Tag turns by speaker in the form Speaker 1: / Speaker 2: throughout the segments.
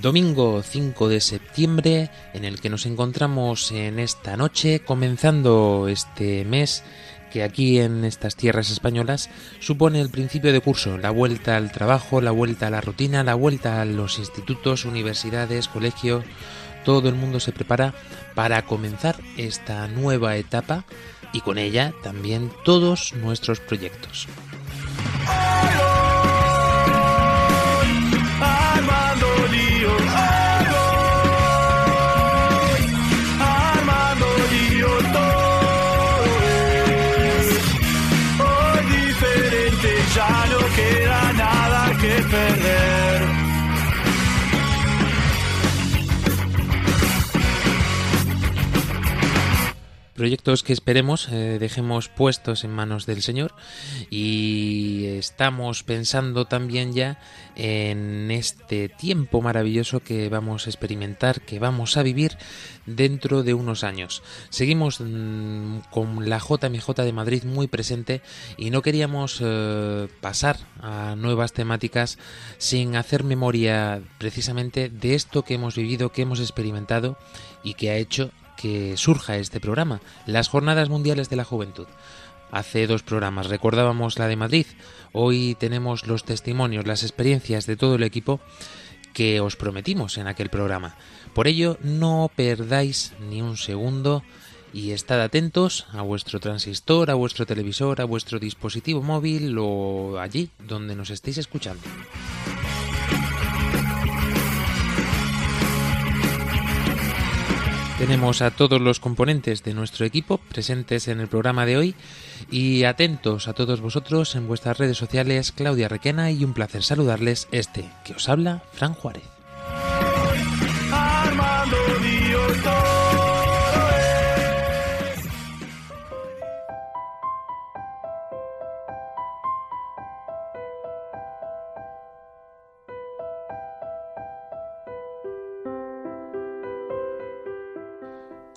Speaker 1: Domingo 5 de septiembre, en el que nos encontramos en esta noche, comenzando este mes que aquí en estas tierras españolas supone el principio de curso, la vuelta al trabajo, la vuelta a la rutina, la vuelta a los institutos, universidades, colegios, todo el mundo se prepara para comenzar esta nueva etapa y con ella también todos nuestros proyectos. Proyectos que esperemos eh, dejemos puestos en manos del Señor y estamos pensando también ya en este tiempo maravilloso que vamos a experimentar, que vamos a vivir dentro de unos años. Seguimos mm, con la JMJ de Madrid muy presente y no queríamos eh, pasar a nuevas temáticas sin hacer memoria precisamente de esto que hemos vivido, que hemos experimentado y que ha hecho que surja este programa, las Jornadas Mundiales de la Juventud. Hace dos programas recordábamos la de Madrid, hoy tenemos los testimonios, las experiencias de todo el equipo que os prometimos en aquel programa. Por ello, no perdáis ni un segundo y estad atentos a vuestro transistor, a vuestro televisor, a vuestro dispositivo móvil o allí donde nos estéis escuchando. Tenemos a todos los componentes de nuestro equipo presentes en el programa de hoy y atentos a todos vosotros en vuestras redes sociales Claudia Requena y un placer saludarles este que os habla Fran Juárez.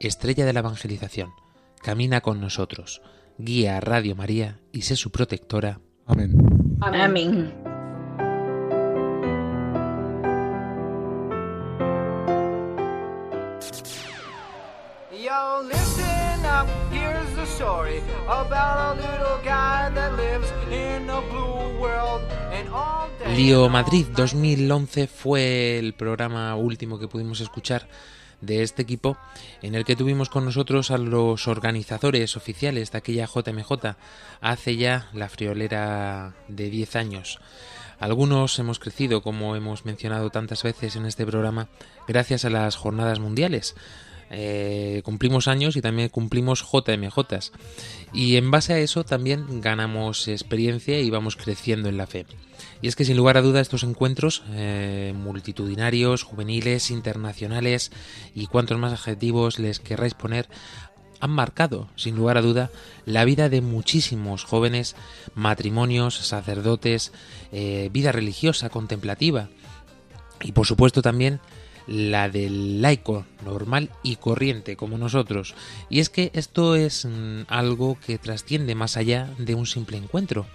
Speaker 1: estrella de la evangelización, camina con nosotros, guía a Radio María y sé su protectora.
Speaker 2: Amén.
Speaker 3: Amén.
Speaker 4: Yo, listen up, here's the story about a little guy that lives in a blue world and all day.
Speaker 1: Lío Madrid 2011 fue el programa último que pudimos escuchar de este equipo en el que tuvimos con nosotros a los organizadores oficiales de aquella JMJ hace ya la friolera de 10 años. Algunos hemos crecido, como hemos mencionado tantas veces en este programa, gracias a las jornadas mundiales. Eh, cumplimos años y también cumplimos JMJs. Y en base a eso también ganamos experiencia y vamos creciendo en la fe. Y es que sin lugar a duda estos encuentros eh, multitudinarios, juveniles, internacionales y cuantos más adjetivos les querráis poner han marcado, sin lugar a duda, la vida de muchísimos jóvenes, matrimonios, sacerdotes, eh, vida religiosa, contemplativa y por supuesto también la del laico normal y corriente como nosotros. Y es que esto es mm, algo que trasciende más allá de un simple encuentro.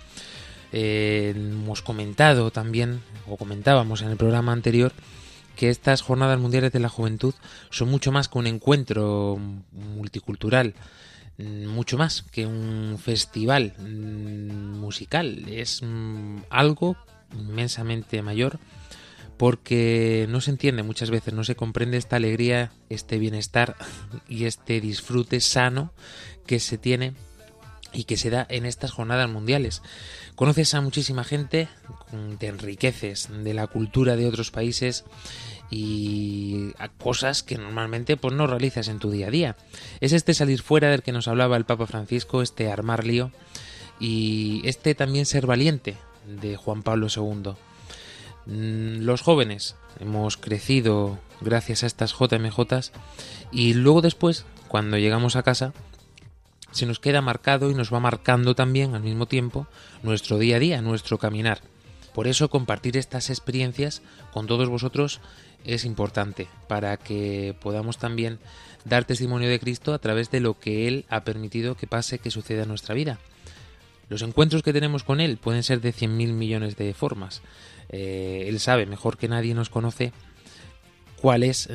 Speaker 1: Eh, hemos comentado también, o comentábamos en el programa anterior, que estas jornadas mundiales de la juventud son mucho más que un encuentro multicultural, mm, mucho más que un festival mm, musical, es mm, algo inmensamente mayor porque no se entiende muchas veces, no se comprende esta alegría, este bienestar y este disfrute sano que se tiene y que se da en estas jornadas mundiales. Conoces a muchísima gente, te enriqueces de la cultura de otros países y a cosas que normalmente pues no realizas en tu día a día. Es este salir fuera del que nos hablaba el Papa Francisco, este armar lío y este también ser valiente de Juan Pablo II. Mm, Los jóvenes hemos crecido gracias a estas JMJs y luego después, cuando llegamos a casa, se nos queda marcado y nos va marcando también al mismo tiempo nuestro día a día, nuestro caminar. Por eso compartir estas experiencias con todos vosotros es importante para que podamos también dar testimonio de Cristo a través de lo que Él ha permitido que pase, que suceda en nuestra vida. Los encuentros que tenemos con Él pueden ser de 100.000 millones de formas. Eh, él sabe, mejor que nadie nos conoce, cuál es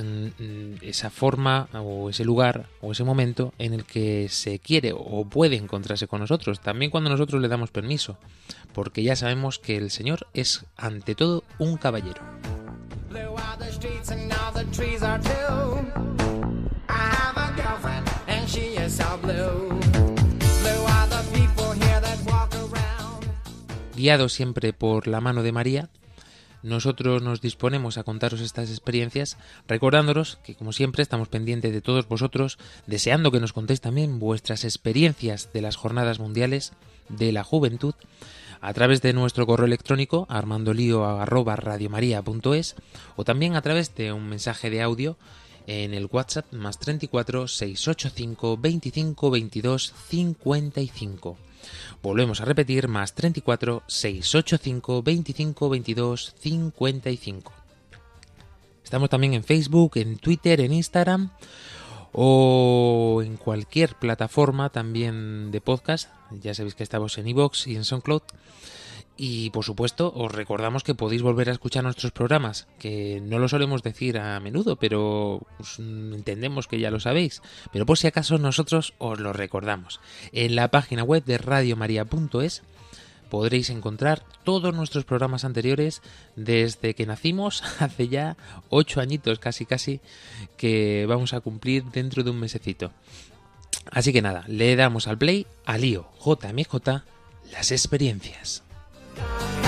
Speaker 1: esa forma o ese lugar o ese momento en el que se quiere o puede encontrarse con nosotros, también cuando nosotros le damos permiso, porque ya sabemos que el Señor es ante todo un caballero. Guiado siempre por la mano de María, nosotros nos disponemos a contaros estas experiencias, recordándonos que como siempre estamos pendientes de todos vosotros, deseando que nos contéis también vuestras experiencias de las jornadas mundiales de la juventud a través de nuestro correo electrónico armandolio@radiomaria.es o también a través de un mensaje de audio en el WhatsApp más 34 685 25 22 55. Volvemos a repetir más 34 685 25 22 55. Estamos también en Facebook, en Twitter, en Instagram o en cualquier plataforma también de podcast. Ya sabéis que estamos en iVoox y en SoundCloud. Y por supuesto, os recordamos que podéis volver a escuchar nuestros programas, que no lo solemos decir a menudo, pero pues, entendemos que ya lo sabéis. Pero por si acaso nosotros os lo recordamos. En la página web de radiomaria.es podréis encontrar todos nuestros programas anteriores desde que nacimos, hace ya ocho añitos casi casi, que vamos a cumplir dentro de un mesecito. Así que nada, le damos al play a lío JMJ las experiencias.
Speaker 5: Bye.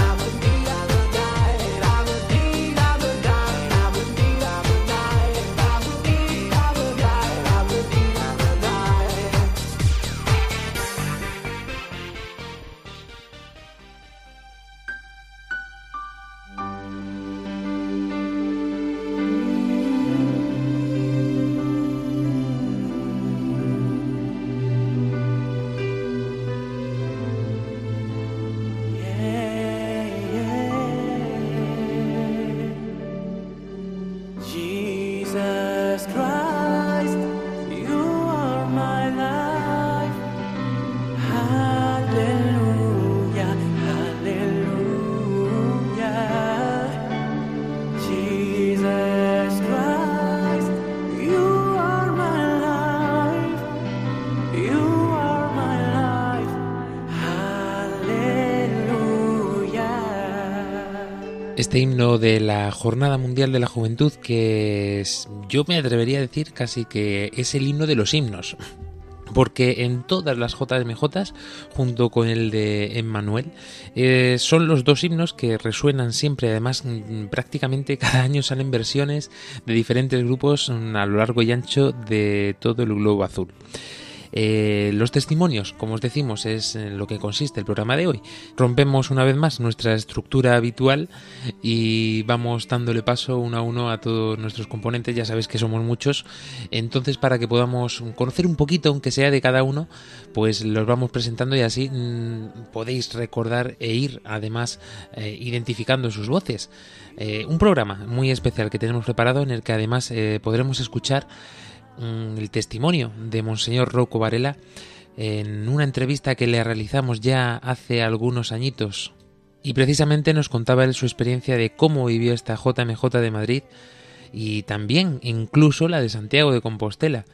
Speaker 1: Este himno de la Jornada Mundial de la Juventud que yo me atrevería a decir casi que es el himno de los himnos. Porque en todas las JMJ, junto con el de Emmanuel, eh, son los dos himnos que resuenan siempre. Además, prácticamente cada año salen versiones de diferentes grupos mm, a lo largo y ancho de todo el globo azul. Eh, los testimonios, como os decimos, es en lo que consiste el programa de hoy. Rompemos una vez más nuestra estructura habitual y vamos dándole paso uno a uno a todos nuestros componentes. Ya sabéis que somos muchos. Entonces, para que podamos conocer un poquito, aunque sea de cada uno, pues los vamos presentando y así mm, podéis recordar e ir además eh, identificando sus voces. Eh, un programa muy especial que tenemos preparado en el que además eh, podremos escuchar el testimonio de Monseñor Rocco Varela en una entrevista que le realizamos ya hace algunos añitos. Y precisamente nos contaba él su experiencia de cómo vivió esta JMJ de Madrid y también incluso la de Santiago de Compostela.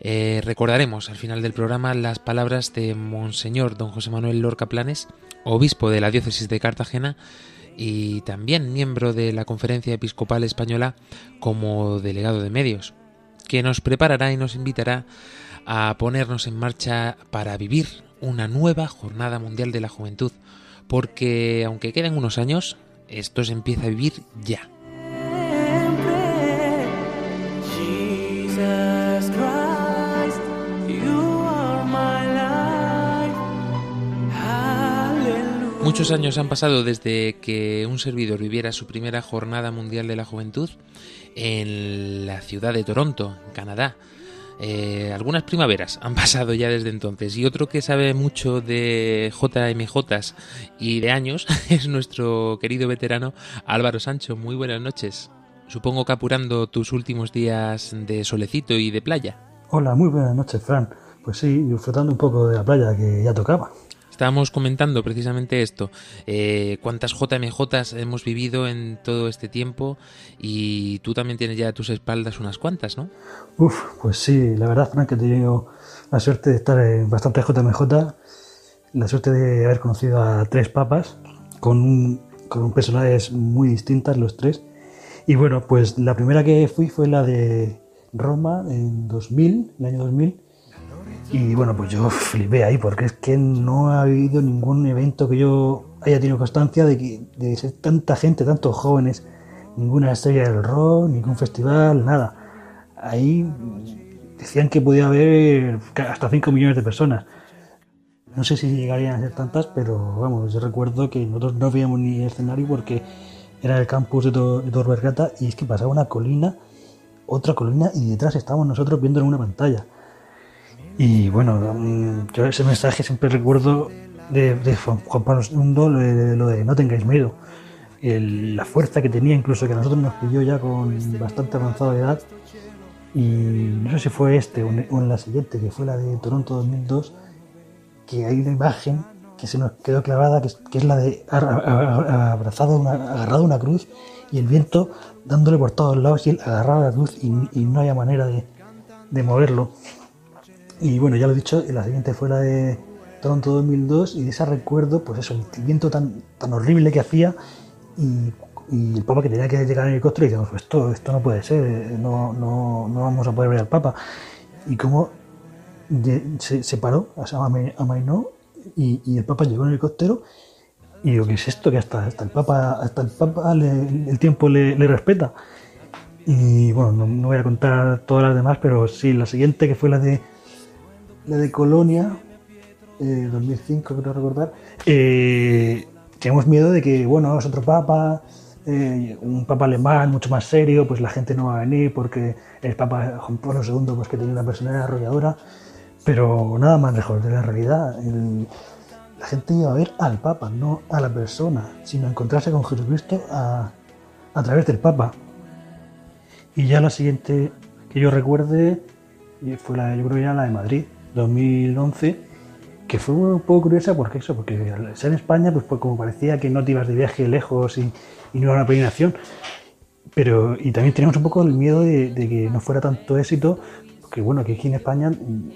Speaker 1: Eh, recordaremos al final del programa las palabras de Monseñor Don José Manuel Lorca Planes, obispo de la diócesis de Cartagena, y también miembro de la Conferencia Episcopal Española como delegado de medios, que nos preparará y nos invitará a ponernos en marcha para vivir una nueva Jornada Mundial de la Juventud, porque aunque queden unos años, esto se empieza a vivir ya. Muchos años han pasado desde que un servidor viviera su primera Jornada Mundial de la Juventud en la ciudad de Toronto, en Canadá. Eh, algunas primaveras han pasado ya desde entonces y otro que sabe mucho de JMJs y de años es nuestro querido veterano Álvaro Sancho. Muy buenas noches. Supongo que apurando tus últimos días de solecito y de playa.
Speaker 2: Hola, muy buenas noches, Fran. Pues sí, disfrutando un poco de la playa que ya tocaba.
Speaker 1: Estábamos comentando precisamente esto, eh, cuántas JMJs hemos vivido en todo este tiempo y tú también tienes ya a tus espaldas unas cuantas, ¿no?
Speaker 2: Uf, pues sí, la verdad, Fran, que he tenido la suerte de estar en bastante JMJ, la suerte de haber conocido a tres papas con, un- con personalidades muy distintas los tres. Y bueno, pues la primera que fui fue la de Roma en 2000, el año 2000. Y bueno, pues yo flipé ahí porque es que no ha habido ningún evento que yo haya tenido constancia de que de ser tanta gente, tantos jóvenes, ninguna estrella del rock, ningún festival, nada. Ahí decían que podía haber hasta 5 millones de personas. No sé si llegarían a ser tantas, pero vamos, yo recuerdo que nosotros no veíamos ni escenario porque era el campus de Torbergata y es que pasaba una colina, otra colina y detrás estábamos nosotros viendo en una pantalla. Y bueno, mm, yo ese mensaje siempre recuerdo de, de Juan Pablo II, lo de, lo de no tengáis miedo. El- la fuerza que tenía, incluso que a nosotros nos pilló ya con bastante avanzada edad. Y no sé si fue este o en, la siguiente, que fue la de Toronto 2002, que hay una imagen que se nos quedó clavada, que que es la de abrazado, una, agarrado una cruz y el viento dándole por todos lados y él agarrado a la cruz y, y no había manera de, de moverlo. Y bueno, ya lo he dicho, la siguiente fue la de Toronto 2002 y de esa recuerdo, pues eso, el viento tan, tan horrible que hacía y, y el Papa que tenía que llegar en helicóptero y decíamos, pues esto, esto no puede ser, no, no, no vamos a poder ver al Papa. Y cómo de- se, se paró, o sea, ama- amainó y, y el Papa llegó en helicóptero y digo, ¿qué es esto? Que hasta, hasta el Papa, hasta el, Papa le- el tiempo le, le respeta. Y bueno, no, no voy a contar todas las demás, pero sí, la siguiente que fue la de la de Colonia, eh, 2005 creo recordar, eh, teníamos miedo de que, bueno, es otro papa, eh, un papa alemán mucho más serio, pues la gente no va a venir porque el papa Juan Pablo II pues que tenía una personalidad arrolladora, pero nada más lejos de la realidad. La gente iba a ver al papa, no a la persona, sino a encontrarse con Jesucristo a, a través del papa. Y ya la siguiente que yo recuerde y fue la, yo creo ya la de Madrid, 2011, que fue un poco curiosa porque eso, porque al ser España, pues, pues como parecía que no te ibas de viaje lejos y, y no era una peregrinación, pero y también teníamos un poco el miedo de, de que no fuera tanto éxito, porque bueno, que aquí en España mm,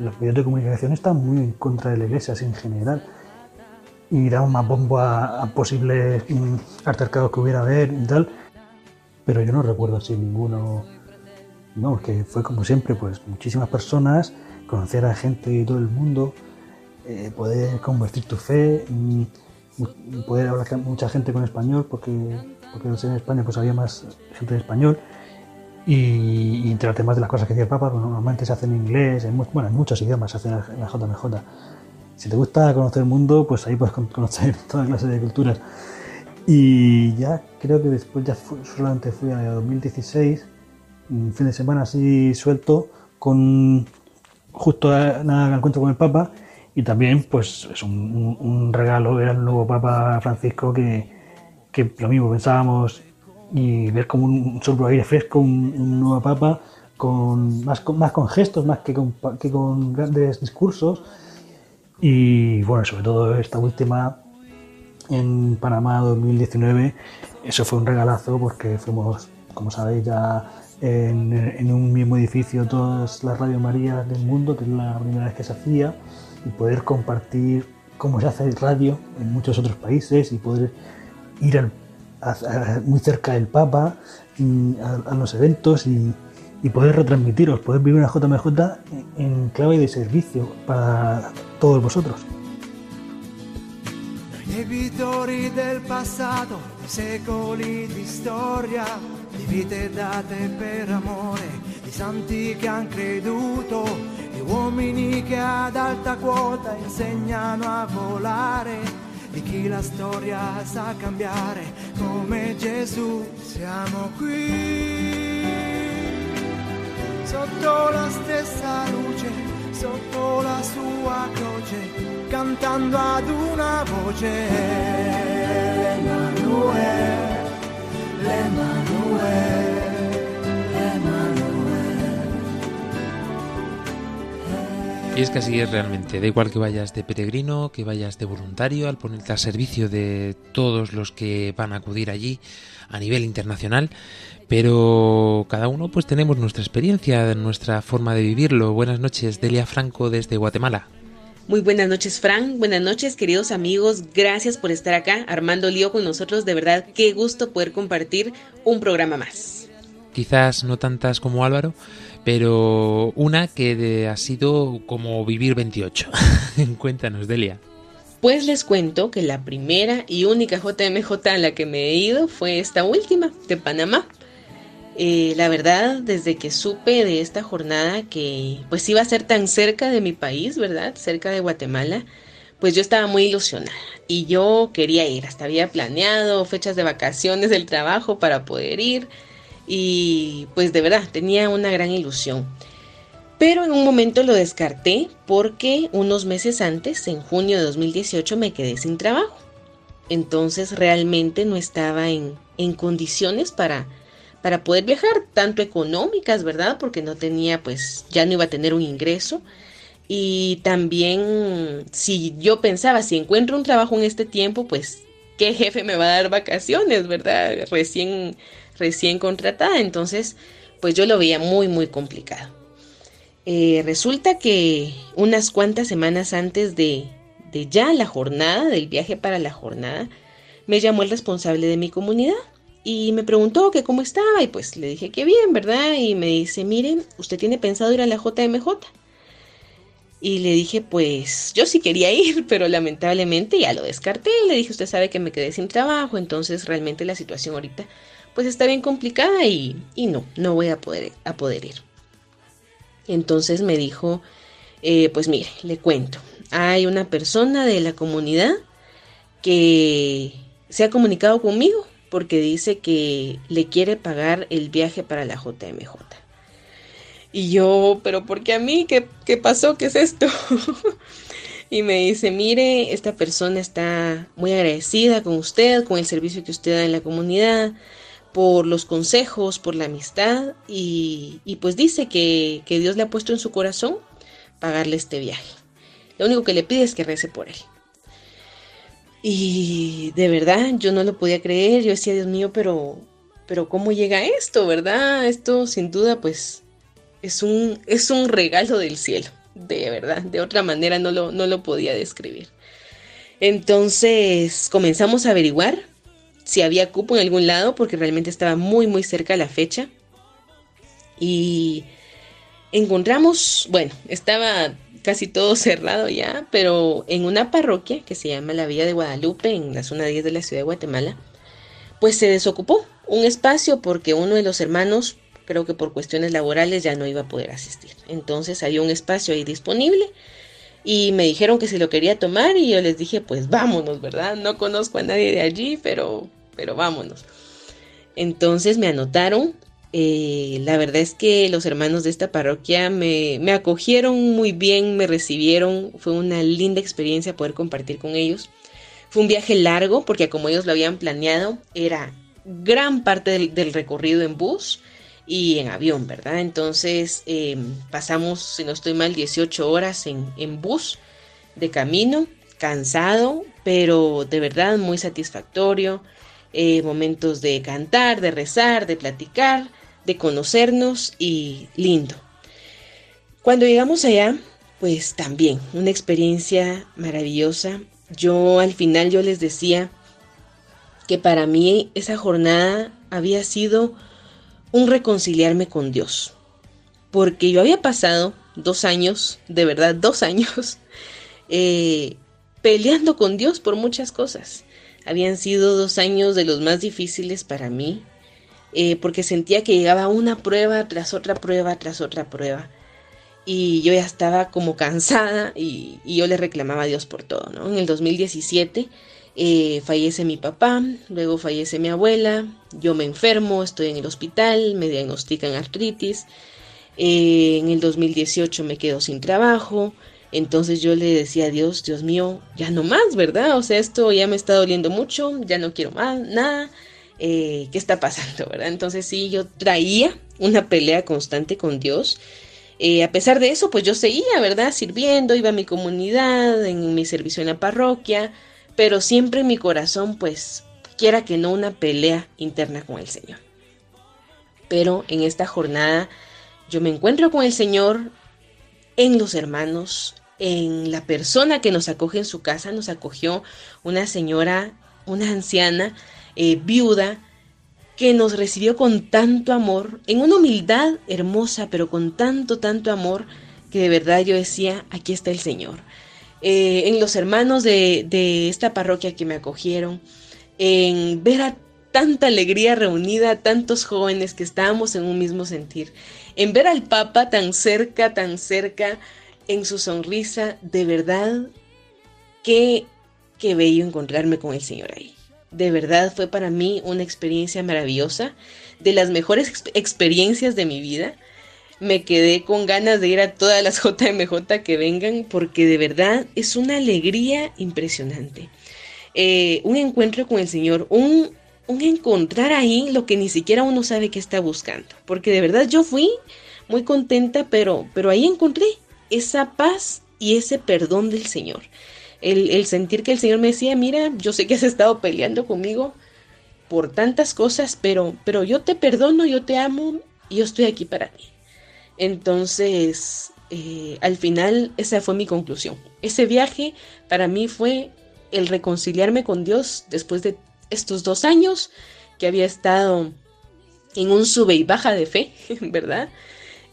Speaker 2: los medios de comunicación están muy en contra de la iglesia así en general y daban más bombo a, a posibles mm, altercados que hubiera haber y tal, pero yo no recuerdo así ninguno no, que fue como siempre, pues muchísimas personas, conocer a gente de todo el mundo, eh, poder convertir tu fe, poder hablar con mucha gente con español, porque, porque en España pues había más gente de español, y, y más de las cosas que decía el Papa, pues normalmente se hacen en inglés, en, bueno, en muchos idiomas se hacen en la JMJ. Si te gusta conocer el mundo, pues ahí puedes con- conocer toda clase de culturas. Y ya creo que después ya fu- solamente fui a 2016, un fin de semana así suelto, con justo nada que encuentro con el Papa, y también pues es un, un- regalo ver al nuevo Papa Francisco que, que lo mismo pensábamos y ver como un soplo aire fresco, un, un nuevo Papa con más, con más con gestos más que con, que con grandes discursos. Y bueno, sobre todo esta última en Panamá 2019, eso fue un regalazo porque fuimos, como sabéis, ya en, un mismo edificio todas las Radio Marías del mundo, que es la primera vez que se hacía, y poder compartir cómo se hace radio en muchos otros países y poder ir muy cerca del Papa, y a, los eventos y, poder retransmitiros, poder vivir una JMJ en, en clave de servicio para todos vosotros.
Speaker 5: Di vite date per amore, di santi che han creduto, di uomini che ad alta quota insegnano a volare, di chi la storia sa cambiare, come Gesù siamo qui. Sotto la stessa luce, sotto la sua croce, cantando ad una voce. L'Emanuele, l'Emanuele.
Speaker 1: Y es que así es realmente, da igual que vayas de peregrino, que vayas de voluntario, al ponerte al servicio de todos los que van a acudir allí a nivel internacional, pero cada uno pues tenemos nuestra experiencia, nuestra forma de vivirlo. Buenas noches, Delia Franco desde Guatemala.
Speaker 3: Muy buenas noches, Fran. Buenas noches, queridos amigos. Gracias por estar acá, armando lío con nosotros. De verdad, qué gusto poder compartir un programa más.
Speaker 1: Quizás no tantas como Álvaro, pero una que de- ha sido como vivir 28. Cuéntanos, Delia.
Speaker 3: Pues les cuento que la primera y única JMJ a la que me he ido fue esta última, de Panamá. Eh, la verdad, desde que supe de esta jornada que pues iba a ser tan cerca de mi país, ¿verdad? Cerca de Guatemala, pues yo estaba muy ilusionada y yo quería ir, hasta había planeado fechas de vacaciones del trabajo para poder ir y pues de verdad tenía una gran ilusión. Pero en un momento lo descarté porque unos meses antes, en junio de 2018, me quedé sin trabajo. Entonces realmente no estaba en, en condiciones para, para poder viajar, tanto económicas, ¿verdad? Porque no tenía, pues ya no iba a tener un ingreso. Y también si yo pensaba, si encuentro un trabajo en este tiempo, pues qué jefe me va a dar vacaciones, ¿verdad? Recién, recién contratada. Entonces, pues yo lo veía muy, muy complicado. Eh, resulta que unas cuantas semanas antes de, de ya la jornada, del viaje para la jornada, me llamó el responsable de mi comunidad y me preguntó que cómo estaba y pues le dije que bien, ¿verdad? Y me dice, miren, ¿usted tiene pensado ir a la JMJ? Y le dije, pues yo sí quería ir, pero lamentablemente ya lo descarté. Le dije, usted sabe que me quedé sin trabajo, entonces realmente la situación ahorita pues está bien complicada y, y no, no voy a poder, a poder ir. Entonces me dijo, eh, pues mire, le cuento, hay una persona de la comunidad que se ha comunicado conmigo porque dice que le quiere pagar el viaje para la JMJ. Y yo, pero ¿por qué a mí? ¿Qué, qué pasó? ¿Qué es esto? y me dice, mire, esta persona está muy agradecida con usted, con el servicio que usted da en la comunidad, por los consejos, por la amistad y, y pues dice que, que Dios le ha puesto en su corazón pagarle este viaje. Lo único que le pide es que rece por él. Y de verdad yo no lo podía creer, yo decía, Dios mío, pero, pero ¿cómo llega esto, verdad? Esto sin duda pues es un, es un regalo del cielo, de verdad, de otra manera no lo, no lo podía describir. Entonces comenzamos a averiguar si había cupo en algún lado, porque realmente estaba muy, muy cerca la fecha. Y encontramos, bueno, estaba casi todo cerrado ya, pero en una parroquia que se llama la Villa de Guadalupe, en la zona 10 de la ciudad de Guatemala, pues se desocupó un espacio porque uno de los hermanos, creo que por cuestiones laborales, ya no iba a poder asistir. Entonces había un espacio ahí disponible y me dijeron que se lo quería tomar y yo les dije, pues vámonos, ¿verdad? No conozco a nadie de allí, pero, pero vámonos. Entonces me anotaron. Eh, la verdad es que los hermanos de esta parroquia me, me acogieron muy bien, me recibieron. Fue una linda experiencia poder compartir con ellos. Fue un viaje largo porque como ellos lo habían planeado, era gran parte del, recorrido en bus y en avión, ¿verdad? Entonces eh, pasamos, si no estoy mal, 18 horas en, en bus de camino, cansado, pero de verdad muy satisfactorio. Eh, momentos de cantar, de rezar, de platicar, de conocernos y lindo. Cuando llegamos allá, pues también una experiencia maravillosa. Yo al final yo les decía que para mí esa jornada había sido un reconciliarme con Dios. Porque yo había pasado dos años, de verdad dos años, eh, peleando con Dios por muchas cosas. Habían sido dos años de los más difíciles para mí, eh, porque sentía que llegaba una prueba tras otra prueba tras otra prueba. Y yo ya estaba como cansada y, yo le reclamaba a Dios por todo, ¿no? En el 2017 eh, fallece mi papá, luego fallece mi abuela, yo me enfermo, estoy en el hospital, me diagnostican artritis, eh, en el 2018 me quedo sin trabajo, entonces yo le decía a Dios, Dios mío, ya no más, ¿verdad? O sea, esto ya me está doliendo mucho, ya no quiero más, nada, eh, ¿qué está pasando, verdad? Entonces sí, yo traía una pelea constante con Dios. Eh, a pesar de eso, pues yo seguía, ¿verdad? Sirviendo, iba a mi comunidad, en mi servicio en la parroquia, pero siempre en mi corazón, pues, quiera que no, una pelea interna con el Señor. Pero en esta jornada yo me encuentro con el Señor en los hermanos, en la persona que nos acoge en su casa, nos acogió una señora, una anciana, eh, viuda, que nos recibió con tanto amor, en una humildad hermosa, pero con tanto, tanto amor, que de verdad yo decía, aquí está el Señor. Eh, en los hermanos de, de esta parroquia que me acogieron, en ver a tanta alegría reunida, tantos jóvenes que estábamos en un mismo sentir, en ver al Papa tan cerca, tan cerca, en su sonrisa, de verdad, qué, qué bello encontrarme con el Señor ahí. De verdad fue para mí una experiencia maravillosa, de las mejores ex experiencias de mi vida. Me quedé con ganas de ir a todas las JMJ que vengan porque de verdad es una alegría impresionante. Eh, un encuentro con el Señor, un, un encontrar ahí lo que ni siquiera uno sabe que está buscando. Porque de verdad yo fui muy contenta, pero, pero ahí encontré esa paz y ese perdón del Señor. El, sentir que el Señor me decía, mira, yo sé que has estado peleando conmigo por tantas cosas, pero, pero yo te perdono, yo te amo y yo estoy aquí para ti. Entonces, eh, al final, esa fue mi conclusión. Ese viaje para mí fue el reconciliarme con Dios después de estos dos años que había estado en un sube y baja de fe, ¿verdad?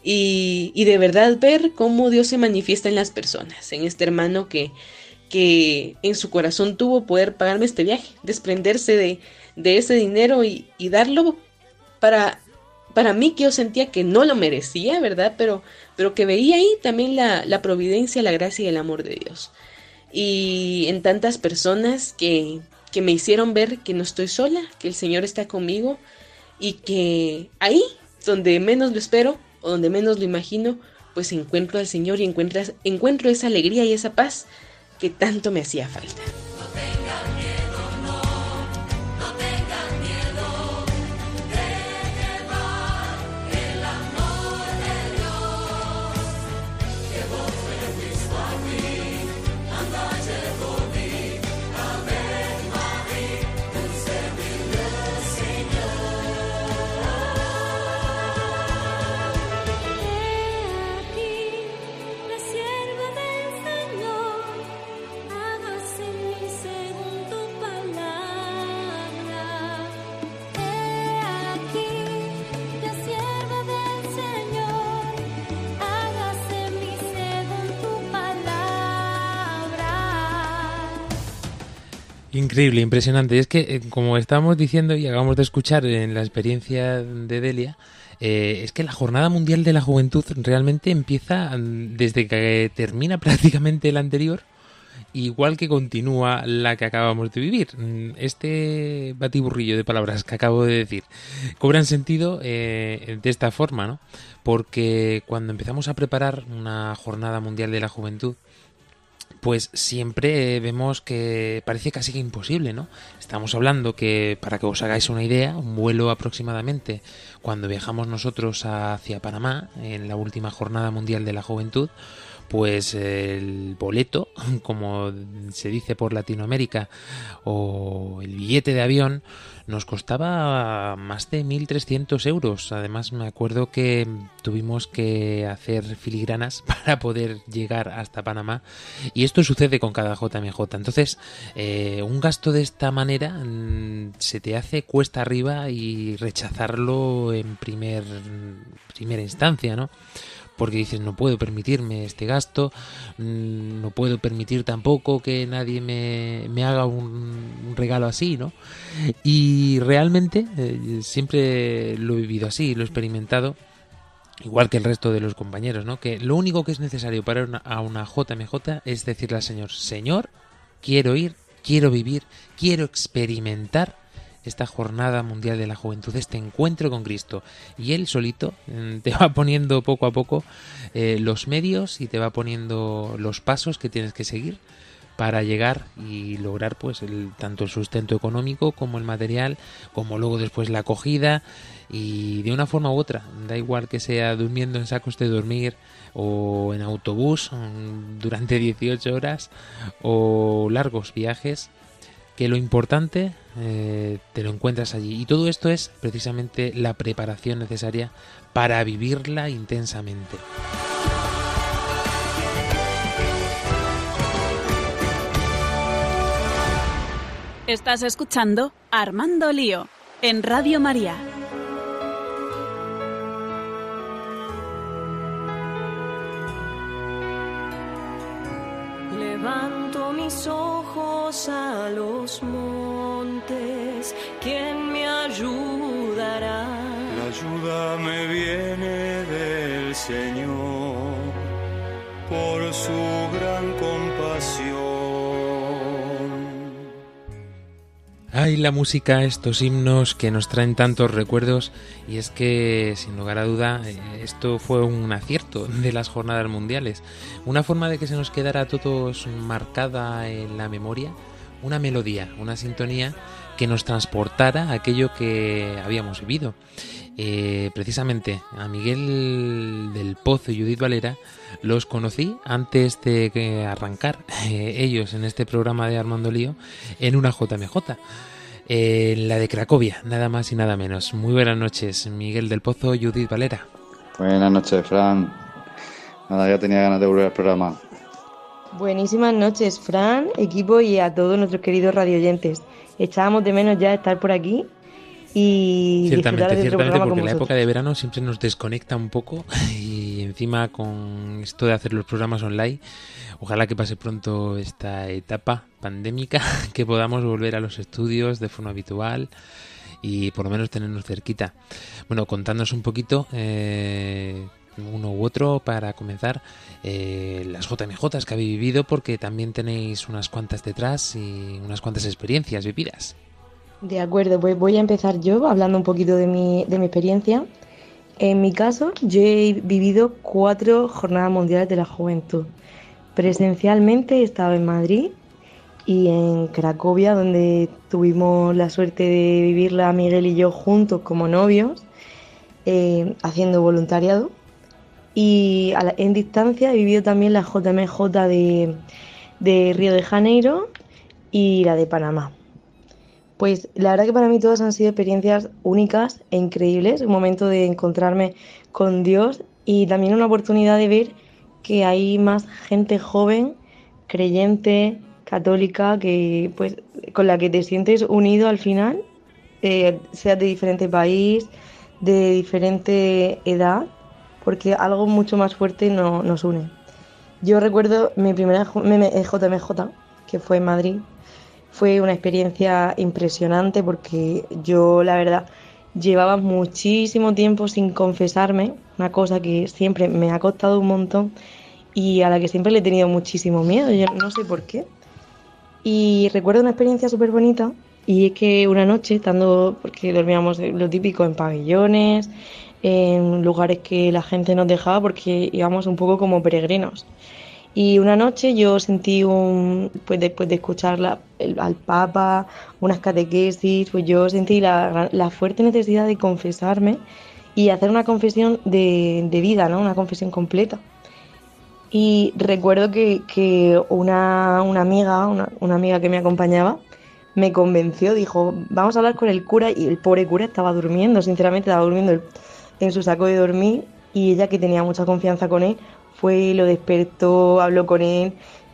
Speaker 3: Y, de verdad ver cómo Dios se manifiesta en las personas, en este hermano que, que en su corazón tuvo poder pagarme este viaje, desprenderse de, de ese dinero y, y, darlo para, para mí que yo sentía que no lo merecía, ¿verdad? Pero, pero que veía ahí también la, la providencia, la gracia y el amor de Dios. Y en tantas personas que, que me hicieron ver que no estoy sola, que el Señor está conmigo y que ahí, donde menos lo espero o donde menos lo imagino, pues encuentro al Señor y encuentras, encuentro esa alegría y esa paz que tanto me hacía falta.
Speaker 1: Increíble, impresionante. Es que, eh, como estábamos diciendo y acabamos de escuchar en la experiencia de Delia, eh, es que la Jornada Mundial de la Juventud realmente empieza mm, desde que termina prácticamente la anterior, igual que continúa la que acabamos de vivir. Mm, este batiburrillo de palabras que acabo de decir cobran sentido eh, de esta forma, ¿no? Porque cuando empezamos a preparar una Jornada Mundial de la Juventud, pues siempre vemos que parece casi que imposible, ¿no? Estamos hablando que, para que os hagáis una idea, un vuelo aproximadamente cuando viajamos nosotros hacia Panamá en la última jornada mundial de la juventud, pues el boleto como se dice por Latinoamérica, o el billete de avión, nos costaba más de 1.300 euros. Además, me acuerdo que tuvimos que hacer filigranas para poder llegar hasta Panamá. Y esto sucede con cada JMJ. Entonces, eh, un gasto de esta manera mm, se te hace cuesta arriba y rechazarlo en primer, primera instancia, ¿no? Porque dices no puedo permitirme este gasto, mm, no puedo permitir tampoco que nadie me, me haga un, regalo así, ¿no? Y realmente eh, siempre lo he vivido así, lo he experimentado igual que el resto de los compañeros, ¿no? Que lo único que es necesario para una, a una JMJ es decirle al Señor, Señor, quiero ir, quiero vivir, quiero experimentar esta jornada mundial de la juventud, este encuentro con Cristo. Y Él solito mm, te va poniendo poco a poco eh, los medios y te va poniendo los pasos que tienes que seguir para llegar y lograr pues el, tanto el sustento económico como el material, como luego después la acogida y de una forma u otra, da igual que sea durmiendo en sacos de dormir o en autobús mm, durante 18 horas o largos viajes, que lo importante eh, te lo encuentras allí. Y todo esto es precisamente la preparación necesaria para vivirla intensamente.
Speaker 6: Estás escuchando Armando Lío en Radio María.
Speaker 7: A los montes, ¿quién me ayudará?
Speaker 8: La ayuda me viene del Señor por su gran
Speaker 1: Ay, la música, estos himnos que nos traen tantos recuerdos y es que, sin lugar a duda, eh, esto fue un acierto de las jornadas mundiales. Una forma de que se nos quedara a todos marcada en la memoria una melodía, una sintonía que nos transportara a aquello que habíamos vivido. Eh, precisamente a Miguel del Pozo y Judith Valera los conocí antes de que arrancar eh, ellos en este programa de Armando Lío en una JMJ, eh, en la de Cracovia, nada más y nada menos. Muy buenas noches, Miguel del Pozo, Judith Valera.
Speaker 9: Buenas noches, Fran. Nada, ya tenía ganas de volver al programa.
Speaker 10: Buenísimas noches, Fran, equipo y a todos nuestros queridos radioyentes. Echábamos de menos ya estar por aquí y
Speaker 1: Ciertamente,
Speaker 10: de otro
Speaker 1: ciertamente, porque la época de verano siempre nos desconecta un poco y encima con esto de hacer los programas online, ojalá que pase pronto esta etapa pandémica, que podamos volver a los estudios de forma habitual y por lo menos tenernos cerquita. Bueno, contándonos un poquito, eh, uno u otro, para comenzar, eh, las JMJ que habéis vivido, porque también tenéis unas cuantas detrás y unas cuantas experiencias vividas.
Speaker 10: De acuerdo, pues voy a empezar yo hablando un poquito de mi, de mi experiencia. En mi caso, yo he vivido cuatro jornadas mundiales de la juventud. Presencialmente he estado en Madrid y en Cracovia, donde tuvimos la suerte de vivirla Miguel y yo juntos como novios, eh, haciendo voluntariado. Y la- en distancia he vivido también la JMJ de, de Río de Janeiro y la de Panamá. Pues la verdad que para mí todas han sido experiencias únicas e increíbles, un momento de encontrarme con Dios y también una oportunidad de ver que hay más gente joven, creyente, católica, que pues con la que te sientes unido al final, eh, seas de diferente país, de diferente edad, porque algo mucho más fuerte no- nos une. Yo recuerdo mi primera JMJ, que fue en Madrid, fue una experiencia impresionante porque yo, la verdad, llevaba muchísimo tiempo sin confesarme, una cosa que siempre me ha costado un montón y a la que siempre le he tenido muchísimo miedo, yo no sé por qué. Y recuerdo una experiencia súper bonita y es que una noche, estando, porque dormíamos lo típico en pabellones, en lugares que la gente nos dejaba porque íbamos un poco como peregrinos. Y una noche yo sentí un, pues después de escuchar al Papa, unas catequesis, pues yo sentí la, la fuerte necesidad de confesarme y hacer una confesión de, de vida, ¿no? Una confesión completa. Y recuerdo que, que una, una amiga, una, una amiga que me acompañaba, me convenció, dijo, vamos a hablar con el cura y el pobre cura estaba durmiendo, sinceramente estaba durmiendo en su saco de dormir y ella que tenía mucha confianza con él, fue, lo despertó, habló con él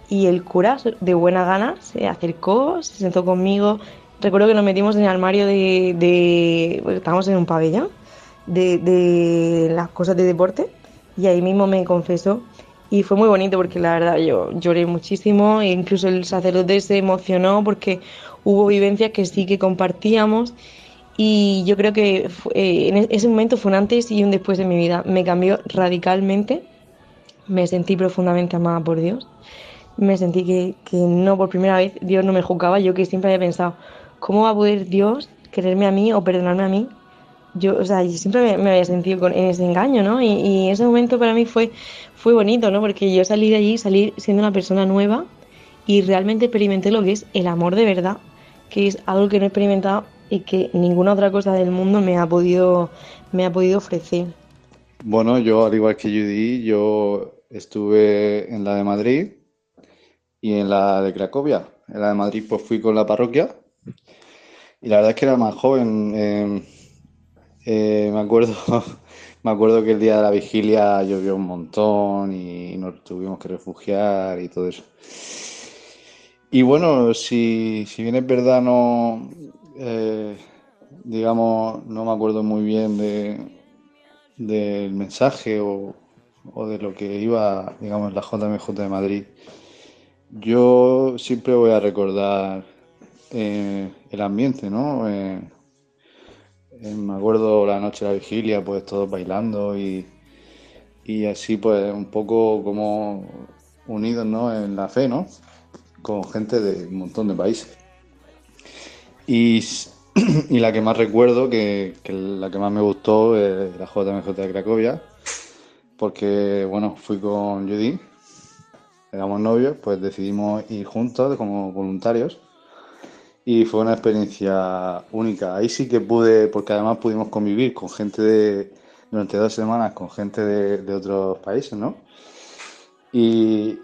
Speaker 10: y el cura de buena gana se acercó, se sentó conmigo. Recuerdo que nos metimos en el armario de, de pues, estábamos en un pabellón de, de las cosas de deporte y ahí mismo me confesó y fue muy bonito porque la verdad yo lloré muchísimo e incluso el sacerdote se emocionó porque hubo vivencias que sí que compartíamos y yo creo que eh, en e- ese momento fue un antes y un después de mi vida. Me cambió radicalmente, me sentí profundamente amada por Dios, me sentí que, que no por primera vez Dios no me juzgaba, yo que siempre había pensado, ¿cómo va a poder Dios quererme a mí o perdonarme a mí? Yo, o sea, yo siempre me, me había sentido con, en ese engaño, ¿no? Y, y ese momento para mí fue, fue bonito, ¿no? Porque yo salí de allí, salí siendo una persona nueva y realmente experimenté lo que es el amor de verdad, que es algo que no he experimentado y que ninguna otra cosa del mundo me ha podido, me ha podido ofrecer.
Speaker 9: Bueno, yo al igual que Judy, yo estuve en la de Madrid y en la de Cracovia. En la de Madrid pues fui con la parroquia y la verdad es que era más joven. eh, eh, me acuerdo, me acuerdo que el día de la vigilia llovió un montón y nos tuvimos que refugiar y todo eso. Y bueno, si, si bien es verdad, no, eh, digamos, no me acuerdo muy bien de, del mensaje o, o de lo que iba, digamos, la JMJ de Madrid. Yo siempre voy a recordar eh, el ambiente, ¿no? Eh, me acuerdo la noche de la vigilia, pues todos bailando y, y así, pues un poco como unidos, ¿no? En la fe, ¿no? Con gente de un montón de países. Y, la que más recuerdo, que, la que más me gustó, es la JMJ de Cracovia, porque, bueno, fui con Judy, éramos novios, pues decidimos ir juntos como voluntarios y fue una experiencia única. Ahí sí que pude, porque además pudimos convivir con gente de, durante dos semanas, con gente de, de otros países, ¿no? Y,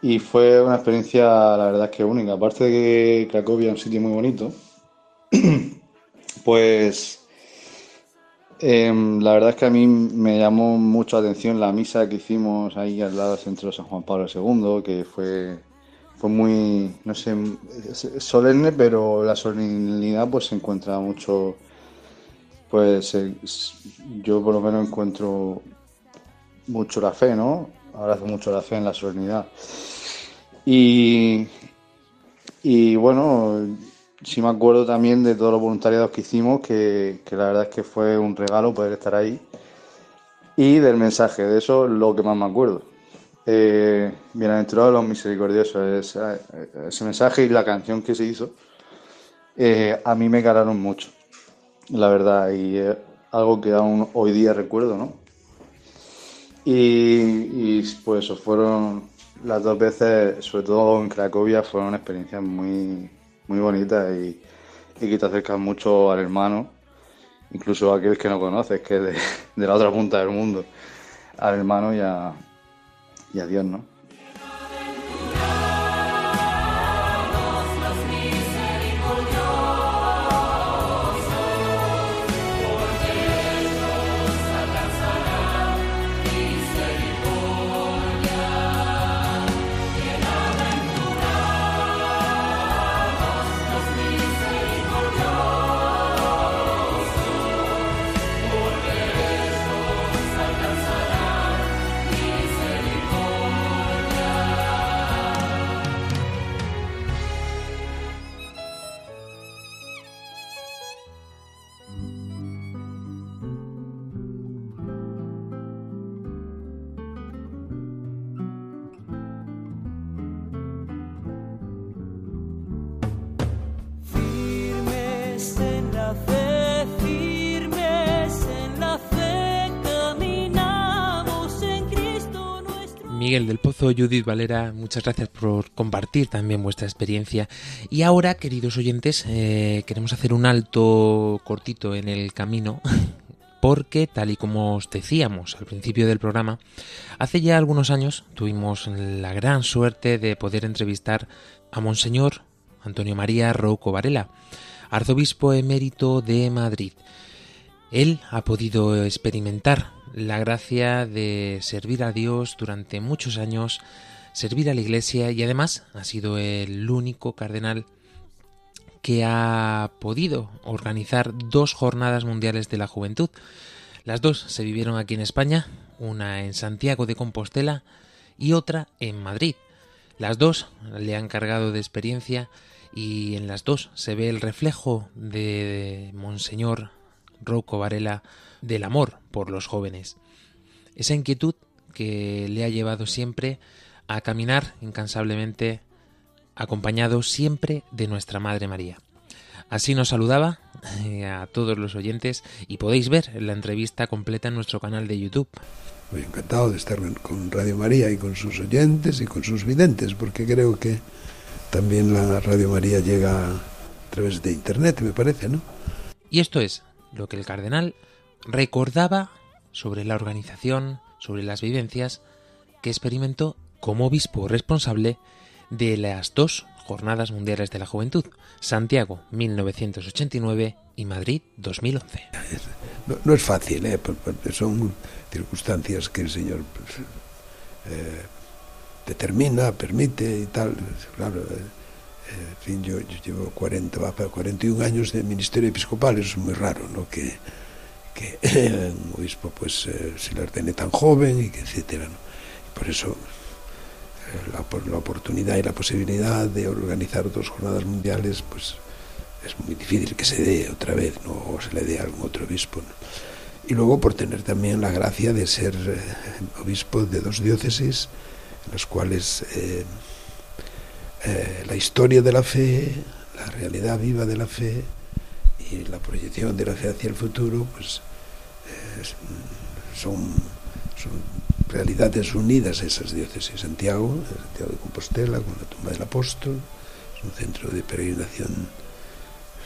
Speaker 9: y fue una experiencia, la verdad es que única. Aparte de que Cracovia es un sitio muy bonito, pues em, la verdad es que a mí me llamó mucho la atención la misa que hicimos ahí al lado del centro de San Juan Pablo II, que fue, fue muy, no sé, solemne, pero la solemnidad pues se encuentra mucho, pues yo por lo menos encuentro mucho la fe, ¿no? Abrazo mucho la fe en la solemnidad. Y, y bueno, sí me acuerdo también de todos los voluntariados que hicimos, que, que la verdad es que fue un regalo poder estar ahí. Y del mensaje, de eso es lo que más me acuerdo. Eh, Bienaventurados los misericordiosos, ese, ese mensaje y la canción que se hizo, eh, a mí me calaron mucho, la verdad, y es algo que aún hoy día recuerdo, ¿no? Y, y, pues fueron las dos veces, sobre todo en Cracovia, fueron experiencias muy, muy bonitas y, y que te acercan mucho al hermano, incluso a aquel que no conoces, que es de, de la otra punta del mundo, al hermano y a, y a Dios, ¿no?
Speaker 1: Miguel del Pozo, Judith Valera, muchas gracias por compartir también vuestra experiencia. Y ahora, queridos oyentes, eh, queremos hacer un alto cortito en el camino porque, tal y como os decíamos al principio del programa, hace ya algunos años tuvimos la gran suerte de poder entrevistar a Monseñor Antonio María Rouco Varela, arzobispo emérito de Madrid. Él ha podido experimentar la gracia de servir a Dios durante muchos años, servir a la Iglesia y además ha sido el único cardenal que ha podido organizar dos jornadas mundiales de la juventud. Las dos se vivieron aquí en España, una en Santiago de Compostela y otra en Madrid. Las dos le han cargado de experiencia y en las dos se ve el reflejo de Monseñor Rouco Varela del amor por los jóvenes. Esa inquietud que le ha llevado siempre a caminar incansablemente acompañado siempre de nuestra Madre María. Así nos saludaba eh, a todos los oyentes y podéis ver la entrevista completa en nuestro canal de YouTube.
Speaker 11: Muy encantado de estar con Radio María y con sus oyentes y con sus videntes, porque creo que también la Radio María llega a través de Internet, me parece, ¿no?
Speaker 1: Y esto es lo que el cardenal recordaba sobre la organización, sobre las vivencias que experimentó como obispo responsable de las dos Jornadas Mundiales de la Juventud, Santiago 1989 y Madrid 2011.
Speaker 11: No, no es fácil, ¿eh? son circunstancias que el Señor pues, eh, determina, permite y tal. Claro, eh, en fin, yo, yo, llevo 40, va para 41 años de ministerio episcopal, eso es muy raro, ¿no? Que, que un obispo pues eh, se le ordene tan joven y que etcétera, ¿no? Y por eso la, la, oportunidad y la posibilidad de organizar dos jornadas mundiales, pues es muy difícil que se dé otra vez, ¿no? o se le dé a algún otro obispo. ¿no? Y luego por tener también la gracia de ser eh, obispo de dos diócesis, en las cuales eh, eh, la historia de la fe, la realidad viva de la fe y la proyección de la fe hacia el futuro, pues son, son realidades unidas esas diócesis. Santiago, Santiago de Compostela, con la tumba del apóstol, es un centro de peregrinación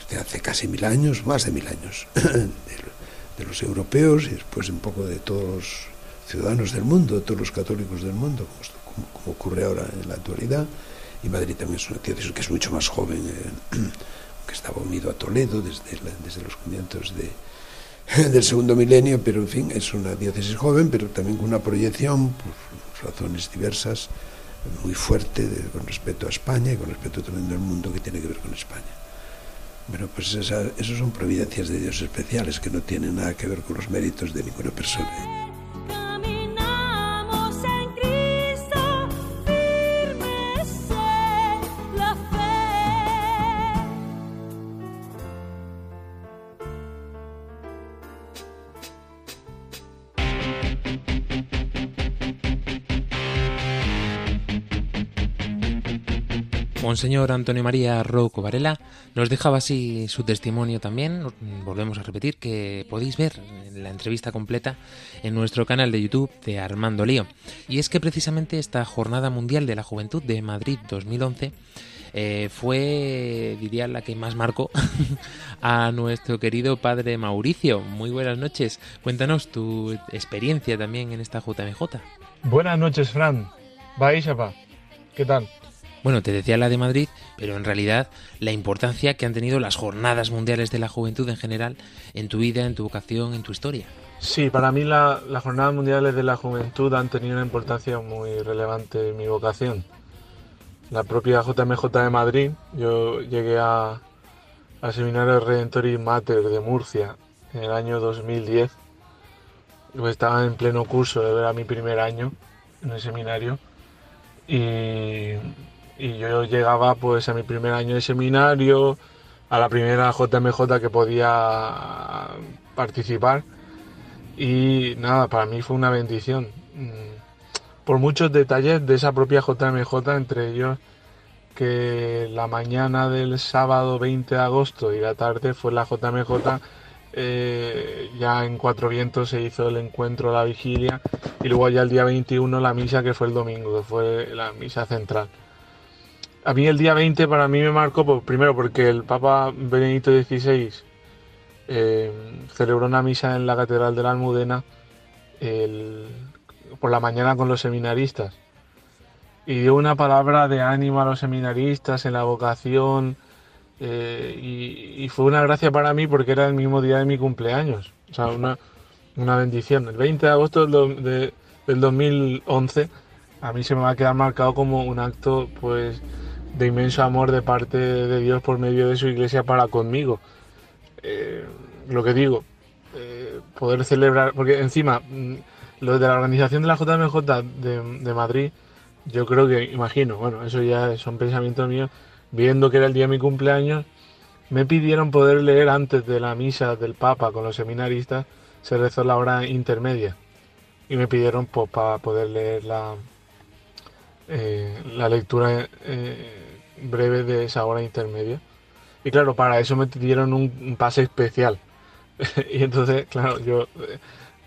Speaker 11: de hace casi mil años, más de mil años, de, los europeos y después un poco de todos los ciudadanos del mundo, de todos los católicos del mundo, como ocurre ahora en la actualidad. Y Madrid también es una diócesis que es mucho más joven, eh, que estaba unido a Toledo desde, desde los comienzos de, del segundo milenio, pero en fin, es una diócesis joven, pero también con una proyección, por razones diversas, muy fuerte con respecto a España y con respecto también del mundo que tiene que ver con España. Bueno, pues esa, esos son providencias de Dios especiales que no tienen nada que ver con los méritos de ninguna persona.
Speaker 1: Monseñor Antonio María Rouco Varela nos dejaba así su testimonio también. Volvemos a repetir que podéis ver la entrevista completa en nuestro canal de YouTube de Armando Lío. Y es que precisamente esta Jornada Mundial de la Juventud de Madrid 2011 eh, fue, diría, la que más marcó a nuestro querido padre Mauricio. Muy buenas noches. Cuéntanos tu experiencia también en esta JMJ.
Speaker 12: Buenas noches, Fran. Baishapa. ¿Qué tal?
Speaker 1: Bueno, te decía la de Madrid, pero en realidad la importancia que han tenido las jornadas mundiales de la juventud en general en tu vida, en tu vocación, en tu historia.
Speaker 12: Sí, para mí la, las jornadas mundiales de la juventud han tenido una importancia muy relevante en mi vocación. La propia JMJ de Madrid, yo llegué a, al seminario Redentoris Mater de Murcia en el año 2010. Yo estaba en pleno curso, era mi primer año en el seminario. Y y yo llegaba pues a mi primer año de seminario, a la primera JMJ que podía participar y nada, para mí fue una bendición. Por muchos detalles de esa propia JMJ, entre ellos que la mañana del sábado 20 de agosto y la tarde fue la JMJ, eh, ya en Cuatro Vientos se hizo el encuentro, la vigilia y luego ya el día 21 la misa que fue el domingo, que fue la misa central a mí el día 20 para mí me marcó, pues, primero porque el Papa Benedicto XVI eh, celebró una misa en la Catedral de la Almudena por la mañana con los seminaristas y dio una palabra de ánimo a los seminaristas en la vocación eh, y, fue una gracia para mí porque era el mismo día de mi cumpleaños, o sea, una, una bendición. El 20 de agosto del, de- del 2011 a mí se me va a quedar marcado como un acto pues de inmenso amor de parte de Dios por medio de su iglesia para conmigo. Eh, lo que digo, eh, poder celebrar, porque encima mm, lo de la organización de la JMJ de, de Madrid, yo creo que, imagino, bueno, eso ya son pensamientos míos, viendo que era el día de mi cumpleaños, me pidieron poder leer antes de la misa del Papa con los seminaristas, se rezó la hora intermedia y me pidieron pues, para poder leer la, eh, la lectura eh, breve de esa hora intermedia. Y claro, para eso me dieron un, pase especial. y entonces, claro, yo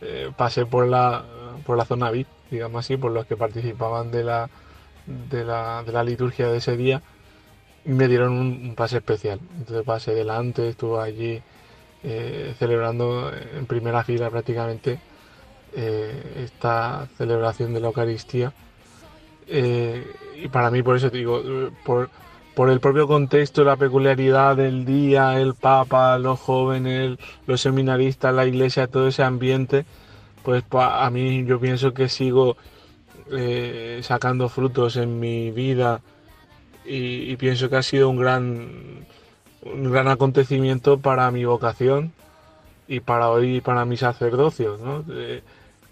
Speaker 12: eh, pasé por la, por la zona VIP, digamos así, por los que participaban de la, de la, de la liturgia de ese día y me dieron un, un pase especial. Entonces pasé delante, estuve allí celebrando en primera fila prácticamente esta celebración de la Eucaristía. Eh, y para mí, por eso digo, por, por el propio contexto, la peculiaridad del día, el Papa, los jóvenes, los seminaristas, la iglesia, todo ese ambiente, pues a mí yo pienso que sigo eh, sacando frutos en mi vida y, y pienso que ha sido un gran, un gran acontecimiento para mi vocación y para hoy para mi sacerdocio. Eh,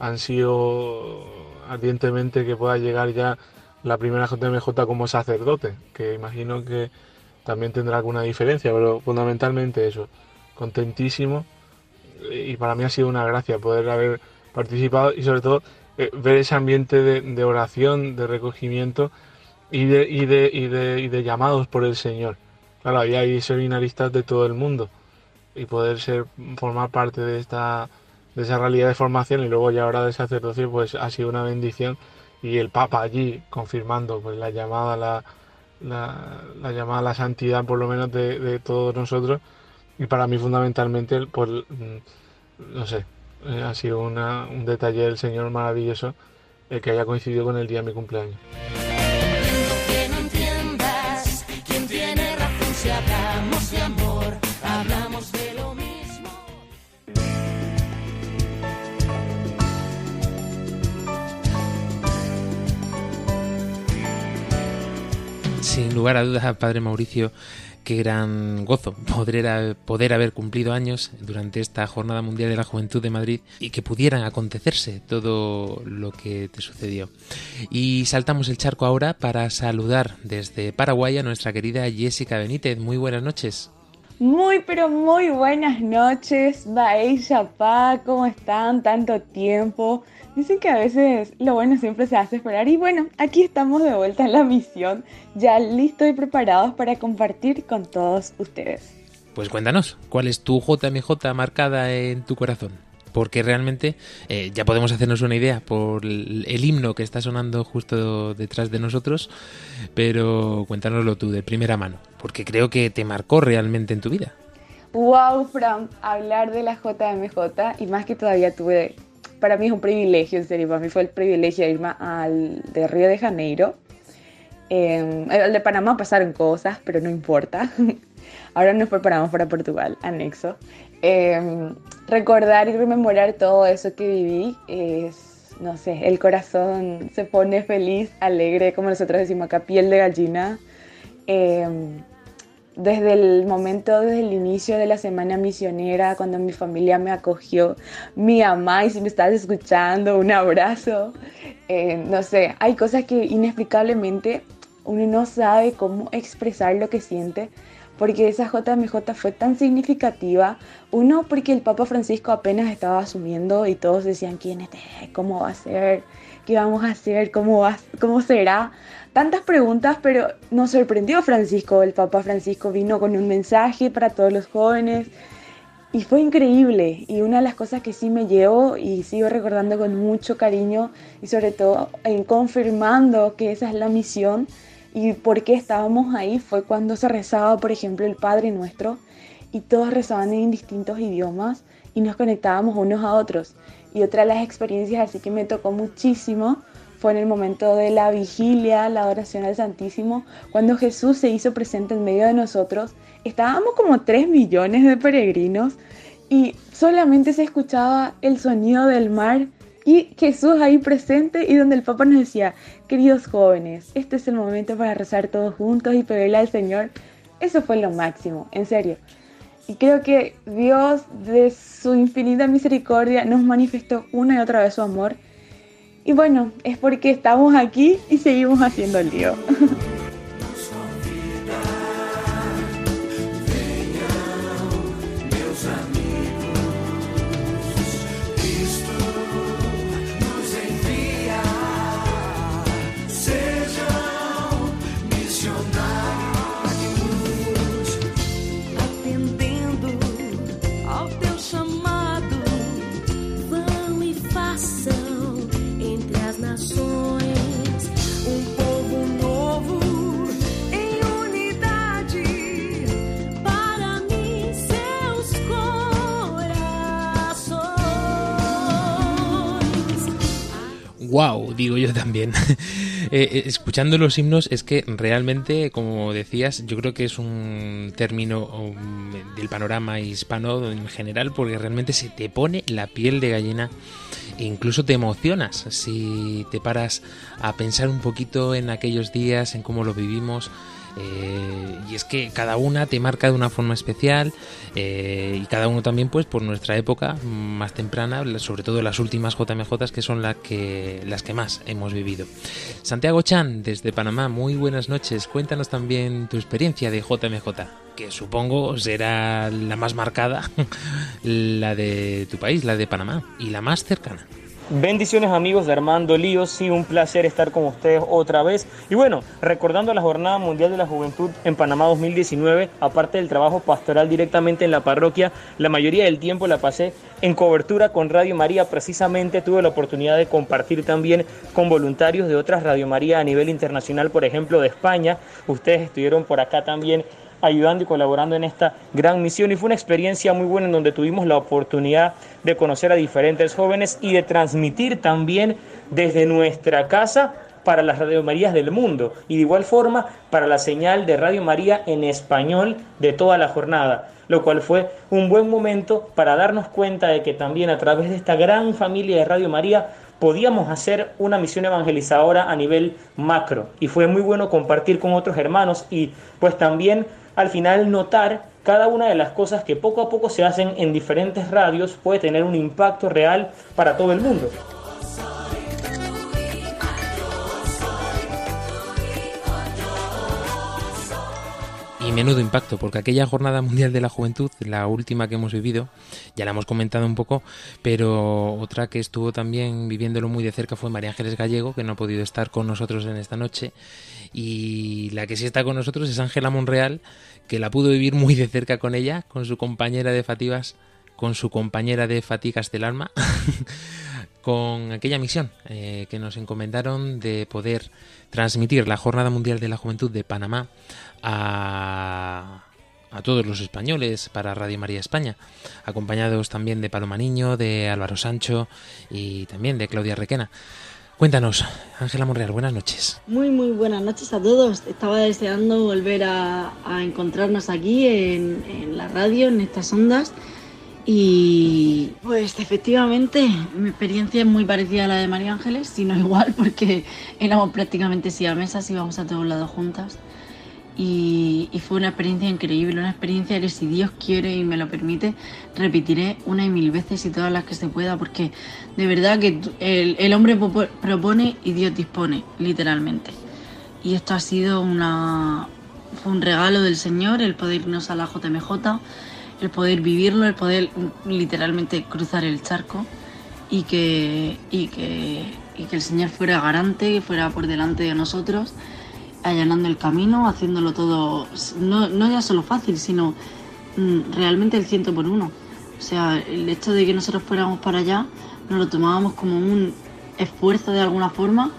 Speaker 12: han sido ardientemente que pueda llegar ya la primera JMJ como sacerdote, que imagino que también tendrá alguna diferencia, pero fundamentalmente eso, contentísimo y para mí ha sido una gracia poder haber participado y sobre todo eh, ver ese ambiente de, oración, de recogimiento y de, y, de, y, de, llamados por el Señor. Claro, ahí hay seminaristas de todo el mundo y poder ser formar parte de esta de esa realidad de formación y luego ya ahora de sacerdocio pues ha sido una bendición y el Papa allí confirmando pues la llamada la, la, la llamada a la santidad por lo menos de, de todos nosotros y para mí fundamentalmente por mm, no sé eh, ha sido una- un detalle del Señor maravilloso el que haya coincidido con el día de mi cumpleaños.
Speaker 1: Sin lugar a dudas, Padre Mauricio, qué gran gozo poder, haber cumplido años durante esta Jornada Mundial de la Juventud de Madrid y que pudieran acontecerse todo lo que te sucedió. Y saltamos el charco ahora para saludar desde Paraguay a nuestra querida Jessica Benítez. Muy buenas noches.
Speaker 13: Muy, pero muy buenas noches, Baey Chapá, ¿cómo están? Tanto tiempo. Dicen que a veces lo bueno siempre se hace esperar y bueno, aquí estamos de vuelta en la misión, ya listos y preparados para compartir con todos ustedes.
Speaker 1: Pues cuéntanos, ¿cuál es tu JMJ marcada en tu corazón? Porque realmente eh, ya podemos hacernos una idea por el, el himno que está sonando justo detrás de nosotros, pero cuéntanoslo tú de primera mano, porque creo que te marcó realmente en tu vida.
Speaker 13: Wow, Fran, hablar de la JMJ y más que todavía tuve, para mí es un privilegio, en serio, para mí fue el privilegio de irme al de Río de Janeiro. Eh, el de Panamá pasaron cosas, pero no importa. Ahora nos preparamos para Portugal, anexo. Eh, recordar y rememorar todo eso que viví es, no sé, el corazón se pone feliz, alegre, como nosotros decimos acá, piel de gallina. Eh, desde el momento, desde el inicio de la semana misionera, cuando mi familia me acogió, mi mamá, y si me estás escuchando, un abrazo. Eh, no sé, hay cosas que inexplicablemente uno no sabe cómo expresar lo que siente, porque esa JMJ fue tan significativa. Uno, porque el Papa Francisco apenas estaba asumiendo y todos decían, ¿quién es? este? ¿Cómo va a ser? ¿Qué vamos a hacer? ¿Cómo, va, ¿Cómo será? Tantas preguntas, pero nos sorprendió Francisco. El Papa Francisco vino con un mensaje para todos los jóvenes y fue increíble. Y una de las cosas que sí me llevo y sigo recordando con mucho cariño y sobre todo en confirmando que esa es la misión y por qué estábamos ahí fue cuando se rezaba, por ejemplo, el Padre Nuestro y todos rezaban en distintos idiomas y nos conectábamos unos a otros. Y otra de las experiencias así que me tocó muchísimo fue en el momento de la vigilia, la adoración al Santísimo, cuando Jesús se hizo presente en medio de nosotros. Estábamos como 3 millones de peregrinos y solamente se escuchaba el sonido del mar y Jesús ahí presente y donde el Papa nos decía, queridos jóvenes, este es el momento para rezar todos juntos y pedirle al Señor. Eso fue lo máximo, en serio. Y creo que Dios, de su infinita misericordia, nos manifestó una y otra vez su amor. Y bueno, es porque estamos aquí y seguimos haciendo el lío.
Speaker 1: Wow, digo yo también. Eh, eh, escuchando los himnos es que realmente, como decías, yo creo que es un término um, del panorama hispano en general porque realmente se te pone la piel de gallina e incluso te emocionas si te paras a pensar un poquito en aquellos días, en cómo lo vivimos. Eh, y es que cada una te marca de una forma especial eh, y cada uno también pues por nuestra época más temprana sobre todo las últimas JMJ que son las que las que más hemos vivido. Santiago Chan desde Panamá muy buenas noches. Cuéntanos también tu experiencia de JMJ que supongo será la más marcada la de tu país la de Panamá y la más cercana
Speaker 14: Bendiciones amigos de Armando Lío, sí, un placer estar con ustedes otra vez. Y bueno, recordando la Jornada Mundial de la Juventud en Panamá 2019, aparte del trabajo pastoral directamente en la parroquia, la mayoría del tiempo la pasé en cobertura con Radio María. Precisamente tuve la oportunidad de compartir también con voluntarios de otras Radio María a nivel internacional, por ejemplo de España. Ustedes estuvieron por acá también ayudando y colaborando en esta gran misión. Y fue una experiencia muy buena en donde tuvimos la oportunidad de conocer a diferentes jóvenes y de transmitir también desde nuestra casa para las Radio Marías del mundo. Y de igual forma para la señal de Radio María en español de toda la jornada, lo cual fue un buen momento para darnos cuenta de que también a través de esta gran familia de Radio María podíamos hacer una misión evangelizadora a nivel macro. Y fue muy bueno compartir con otros hermanos y pues también al final notar cada una de las cosas que poco a poco se hacen en diferentes radios puede tener un impacto real para todo el mundo.
Speaker 1: Y menudo impacto, porque aquella Jornada Mundial de la Juventud, la última que hemos vivido, ya la hemos comentado un poco, pero otra que estuvo también viviéndolo muy de cerca fue María Ángeles Gallego, que no ha podido estar con nosotros en esta noche, y la que sí está con nosotros es Ángela Monreal, que la pudo vivir muy de cerca con ella, con su compañera de Fativas, con su compañera de Fatigas del Alma, con aquella misión eh, que nos encomendaron de poder transmitir la Jornada Mundial de la Juventud de Panamá a, a todos los españoles para Radio María España, acompañados también de Paloma Niño, de Álvaro Sancho y también de Claudia Requena. Cuéntanos, Ángela Monreal, buenas noches.
Speaker 15: Muy, muy buenas noches a todos. Estaba deseando volver a, encontrarnos aquí en, la radio, en estas ondas. Y pues efectivamente, mi experiencia es muy parecida a la de María Ángeles, si no igual, porque éramos prácticamente siamesas, íbamos a todos lados juntas. Y, y fue una experiencia increíble, una experiencia que si Dios quiere y me lo permite, repetiré una y mil veces y todas las que se pueda, porque de verdad que el, el hombre propone y Dios dispone, literalmente. Y esto ha sido una, fue un regalo del Señor, el poder irnos a la JMJ, el poder vivirlo, el poder literalmente cruzar el charco y que, y que, y que el Señor fuera garante, fuera por delante de nosotros, allanando el camino, haciéndolo todo, no, no ya solo fácil, sino mm, realmente el ciento por uno. O sea, el hecho de que nosotros fuéramos para allá, nos lo tomábamos como un esfuerzo de alguna forma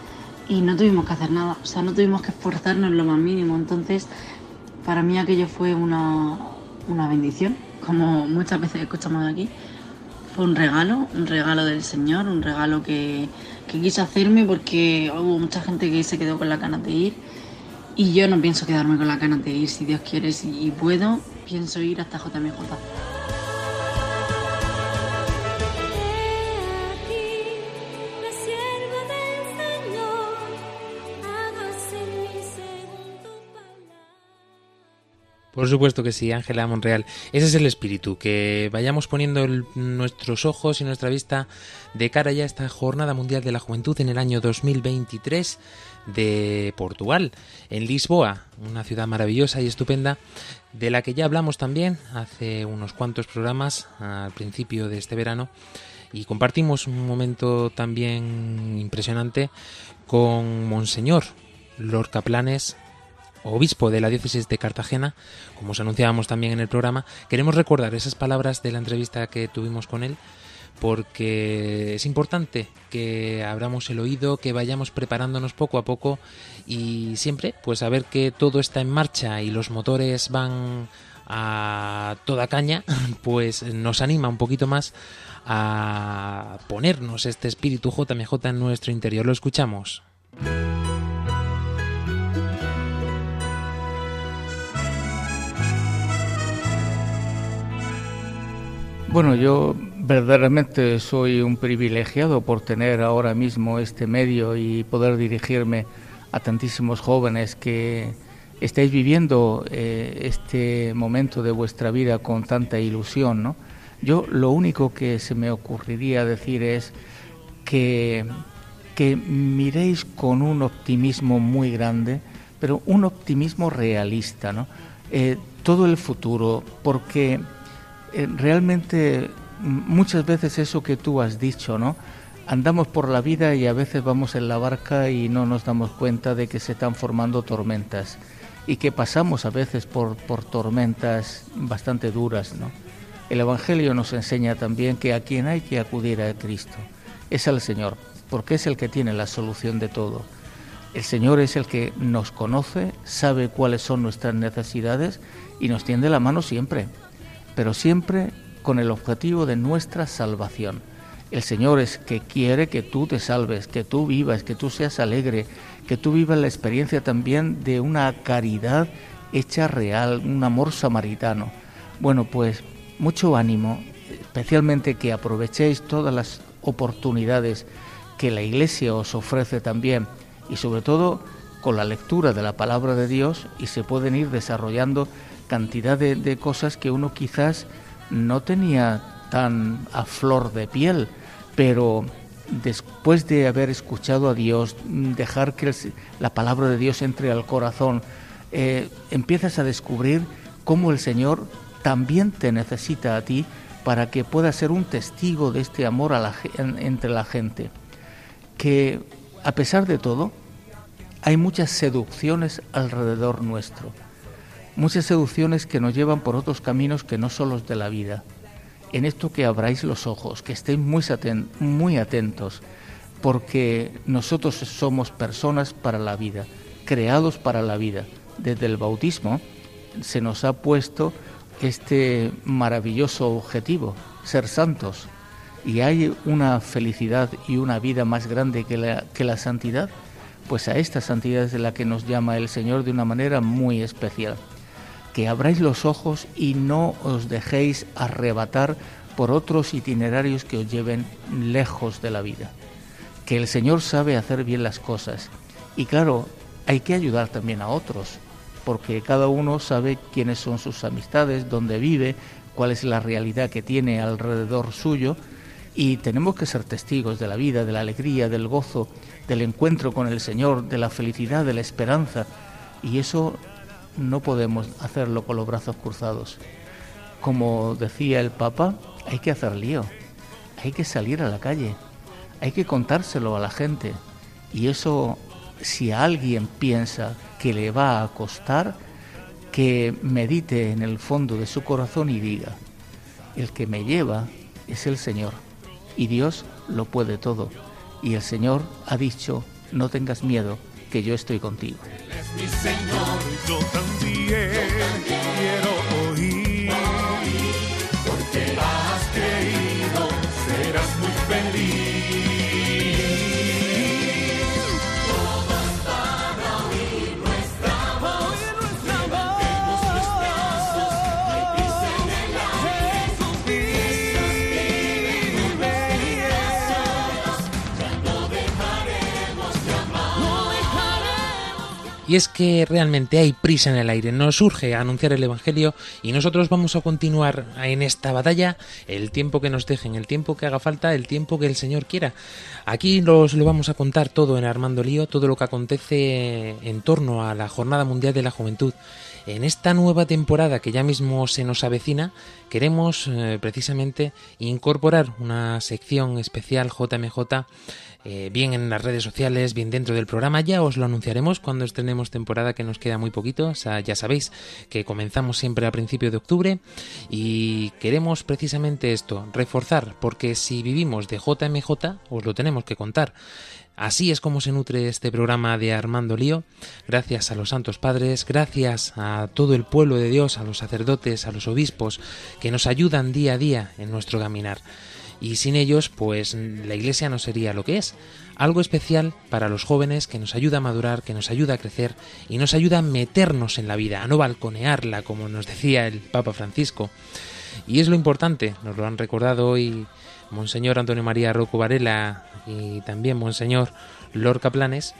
Speaker 15: y no tuvimos que hacer nada, o sea, no tuvimos que esforzarnos lo más mínimo. Entonces, para mí aquello fue una, una bendición, como muchas veces escuchamos aquí. Fue un regalo, un regalo del Señor, un regalo que, que quiso hacerme porque hubo mucha gente que se quedó con las ganas de ir y yo no pienso quedarme con las ganas de ir, si Dios quiere si y puedo, pienso ir hasta JMJ.
Speaker 7: La
Speaker 1: Por supuesto que sí, Ángela Monreal. Ese es el espíritu, que vayamos poniendo nuestros ojos y nuestra vista de cara ya a esta Jornada Mundial de la Juventud en el año 2023 de Portugal, en Lisboa, una ciudad maravillosa y estupenda, de la que ya hablamos también hace unos cuantos programas al principio de este verano y compartimos un momento también impresionante con Monseñor Lorca Planes, obispo de la diócesis de Cartagena, como os anunciábamos también en el programa, queremos recordar esas palabras de la entrevista que tuvimos con él, porque es importante que abramos el oído, que vayamos preparándonos poco a poco y siempre, pues saber que todo está en marcha y los motores van a toda caña, pues nos anima un poquito más a ponernos este espíritu JMJ en nuestro interior. Lo escuchamos.
Speaker 16: Bueno, yo verdaderamente soy un privilegiado por tener ahora mismo este medio y poder dirigirme a tantísimos jóvenes que estáis viviendo eh, este momento de vuestra vida con tanta ilusión, ¿no? Yo lo único que se me ocurriría decir es que, que miréis con un optimismo muy grande, pero un optimismo realista, ¿no? Eh, todo el futuro, porque eh, realmente muchas veces eso que tú has dicho, ¿no? Andamos por la vida y a veces vamos en la barca y no nos damos cuenta de que se están formando tormentas y que pasamos a veces por, por tormentas bastante duras, ¿no? El Evangelio nos enseña también que a quien hay que acudir a Cristo es al Señor, porque es el que tiene la solución de todo. El Señor es el que nos conoce, sabe cuáles son nuestras necesidades y nos tiende la mano siempre, pero siempre con el objetivo de nuestra salvación. El Señor es que quiere que tú te salves, que tú vivas, que tú seas alegre, que tú vivas la experiencia también de una caridad hecha real, un amor samaritano. Bueno, pues mucho ánimo, especialmente que aprovechéis todas las oportunidades que la Iglesia os ofrece también y sobre todo con la lectura de la palabra de Dios y se pueden ir desarrollando cantidad de, de cosas que uno quizás no tenía tan a flor de piel, pero después de haber escuchado a Dios, dejar que la palabra de Dios entre al corazón, eh, empiezas a descubrir cómo el Señor también te necesita a ti para que puedas ser un testigo de este amor entre la gente. Que a pesar de todo, hay muchas seducciones alrededor nuestro, muchas seducciones que nos llevan por otros caminos que no son los de la vida. En esto que abráis los ojos, que estéis muy, aten- muy atentos, porque nosotros somos personas para la vida, creados para la vida. Desde el bautismo se nos ha puesto este maravilloso objetivo, ser santos. Y hay una felicidad y una vida más grande que la, que la santidad, pues a esta santidad es de la que nos llama el Señor de una manera muy especial. Que abráis los ojos y no os dejéis arrebatar por otros itinerarios que os lleven lejos de la vida. Que el Señor sabe hacer bien las cosas. Y claro, hay que ayudar también a otros, porque cada uno sabe quiénes son sus amistades, dónde vive, cuál es la realidad que tiene alrededor suyo, y tenemos que ser testigos de la vida, de la alegría, del gozo, del encuentro con el Señor, de la felicidad, de la esperanza, y eso no podemos hacerlo con los brazos cruzados. Como decía el Papa, hay que hacer lío, hay que salir a la calle, hay que contárselo a la gente, y eso si alguien piensa que le va a costar, que medite en el fondo de su corazón y diga, el que me lleva es el Señor, y Dios lo puede todo, y el Señor ha dicho, no tengas miedo, que yo estoy contigo.
Speaker 5: Él es mi Señor, yo también,
Speaker 7: yo también quiero oír, oír porque va.
Speaker 1: Y es que realmente hay prisa en el aire, nos urge anunciar el Evangelio y nosotros vamos a continuar en esta batalla el tiempo que nos dejen, el tiempo que haga falta, el tiempo que el Señor quiera. Aquí os lo vamos a contar todo en Armando Lío, todo lo que acontece en torno a la Jornada Mundial de la Juventud. En esta nueva temporada que ya mismo se nos avecina, queremos eh, precisamente incorporar una sección especial JMJ, eh, bien en las redes sociales, bien dentro del programa. Ya os lo anunciaremos cuando estrenemos temporada, que nos queda muy poquito. O sea, ya sabéis que comenzamos siempre a principio de octubre y queremos precisamente esto, reforzar, porque si vivimos de JMJ, os lo tenemos que contar. Así es como se nutre este programa de Armando Lío, gracias a los santos padres, gracias a todo el pueblo de Dios, a los sacerdotes, a los obispos, que nos ayudan día a día en nuestro caminar. Y sin ellos, pues la iglesia no sería lo que es. Algo especial para los jóvenes que nos ayuda a madurar, que nos ayuda a crecer y nos ayuda a meternos en la vida, a no balconearla, como nos decía el Papa Francisco. Y es lo importante, nos lo han recordado hoy Monseñor Antonio María Rocco Varela y también Monseñor Lorca Planes.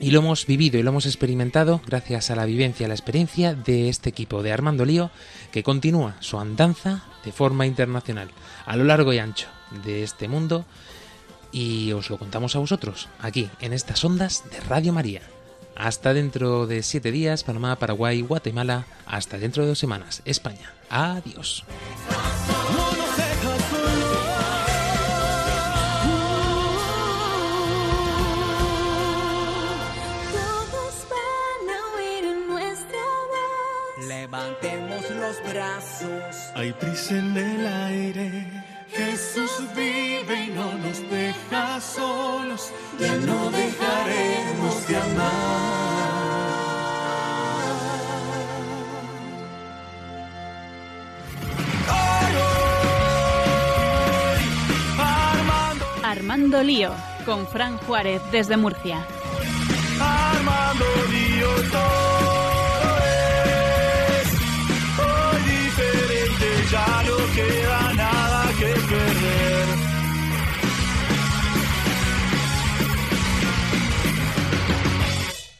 Speaker 1: Y lo hemos vivido y lo hemos experimentado gracias a la vivencia, a la experiencia de este equipo de Armando Lío que continúa su andanza de forma internacional a lo largo y ancho de este mundo y os lo contamos a vosotros aquí en estas ondas de Radio María. Hasta dentro de siete días, Panamá, Paraguay, Guatemala. Hasta dentro de dos semanas, España. Adiós.
Speaker 5: Brazos.
Speaker 8: Hay prisa en el aire.
Speaker 7: Jesús vive y no nos deja solos.
Speaker 5: Ya no dejaremos de amar.
Speaker 6: Armando Lío, con Fran Juárez desde Murcia.
Speaker 8: Armando Lío todo es